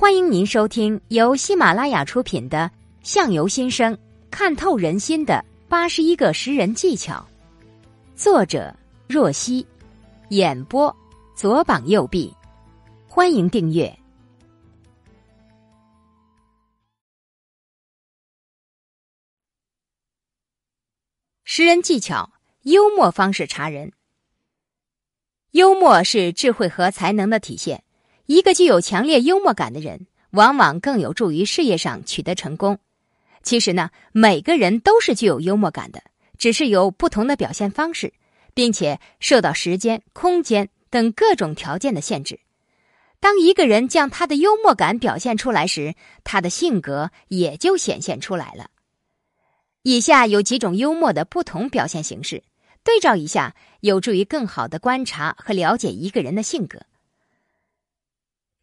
欢迎您收听由喜马拉雅出品的《相由心生，看透人心的八十一个识人技巧》，作者若曦，演播左膀右臂。欢迎订阅。识人技巧：幽默方式查人。幽默是智慧和才能的体现。一个具有强烈幽默感的人，往往更有助于事业上取得成功。其实呢，每个人都是具有幽默感的，只是有不同的表现方式，并且受到时间、空间等各种条件的限制。当一个人将他的幽默感表现出来时，他的性格也就显现出来了。以下有几种幽默的不同表现形式，对照一下，有助于更好的观察和了解一个人的性格。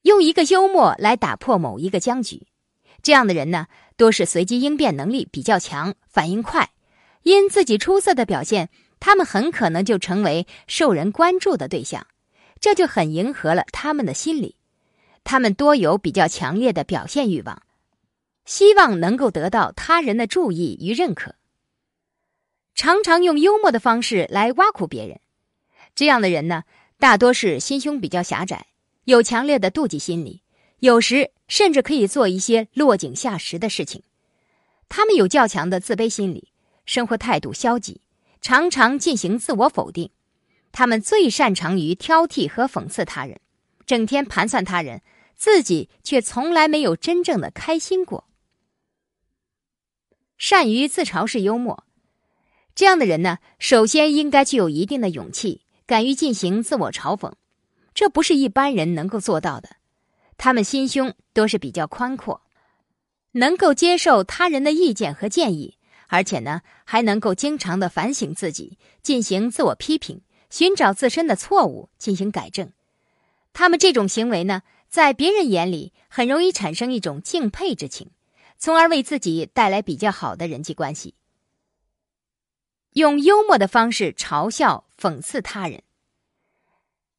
用一个幽默来打破某一个僵局，这样的人呢，多是随机应变能力比较强、反应快。因自己出色的表现，他们很可能就成为受人关注的对象，这就很迎合了他们的心理。他们多有比较强烈的表现欲望，希望能够得到他人的注意与认可。常常用幽默的方式来挖苦别人，这样的人呢，大多是心胸比较狭窄。有强烈的妒忌心理，有时甚至可以做一些落井下石的事情。他们有较强的自卑心理，生活态度消极，常常进行自我否定。他们最擅长于挑剔和讽刺他人，整天盘算他人，自己却从来没有真正的开心过。善于自嘲式幽默，这样的人呢，首先应该具有一定的勇气，敢于进行自我嘲讽。这不是一般人能够做到的，他们心胸都是比较宽阔，能够接受他人的意见和建议，而且呢还能够经常的反省自己，进行自我批评，寻找自身的错误进行改正。他们这种行为呢，在别人眼里很容易产生一种敬佩之情，从而为自己带来比较好的人际关系。用幽默的方式嘲笑、讽刺他人。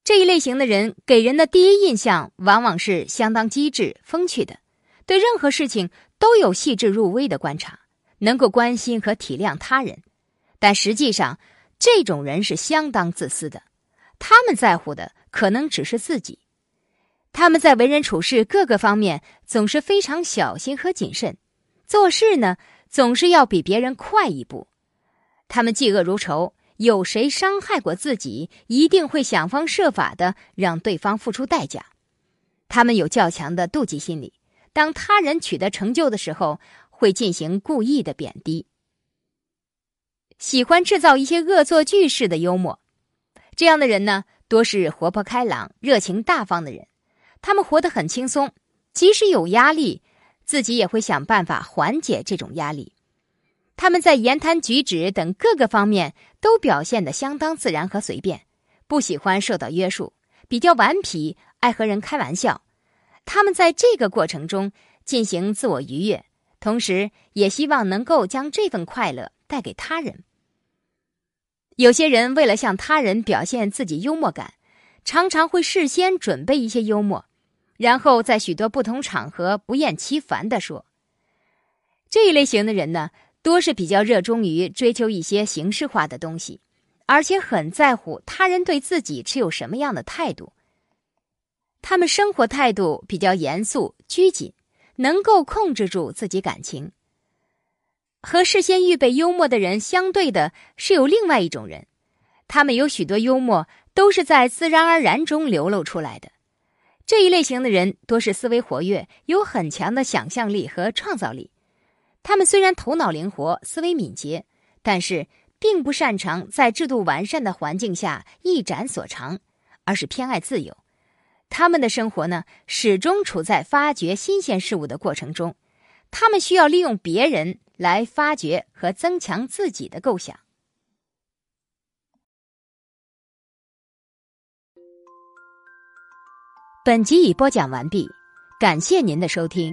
这一类型的人给人的第一印象往往是相当机智、风趣的，对任何事情都有细致入微的观察，能够关心和体谅他人。但实际上，这种人是相当自私的，他们在乎的可能只是自己。他们在为人处事各个方面总是非常小心和谨慎，做事呢总是要比别人快一步。他们嫉恶如仇。有谁伤害过自己，一定会想方设法的让对方付出代价。他们有较强的妒忌心理，当他人取得成就的时候，会进行故意的贬低。喜欢制造一些恶作剧式的幽默，这样的人呢，多是活泼开朗、热情大方的人。他们活得很轻松，即使有压力，自己也会想办法缓解这种压力。他们在言谈举止等各个方面都表现得相当自然和随便，不喜欢受到约束，比较顽皮，爱和人开玩笑。他们在这个过程中进行自我愉悦，同时也希望能够将这份快乐带给他人。有些人为了向他人表现自己幽默感，常常会事先准备一些幽默，然后在许多不同场合不厌其烦地说。这一类型的人呢？多是比较热衷于追求一些形式化的东西，而且很在乎他人对自己持有什么样的态度。他们生活态度比较严肃拘谨，能够控制住自己感情。和事先预备幽默的人相对的是有另外一种人，他们有许多幽默都是在自然而然中流露出来的。这一类型的人多是思维活跃，有很强的想象力和创造力。他们虽然头脑灵活、思维敏捷，但是并不擅长在制度完善的环境下一展所长，而是偏爱自由。他们的生活呢，始终处在发掘新鲜事物的过程中。他们需要利用别人来发掘和增强自己的构想。本集已播讲完毕，感谢您的收听。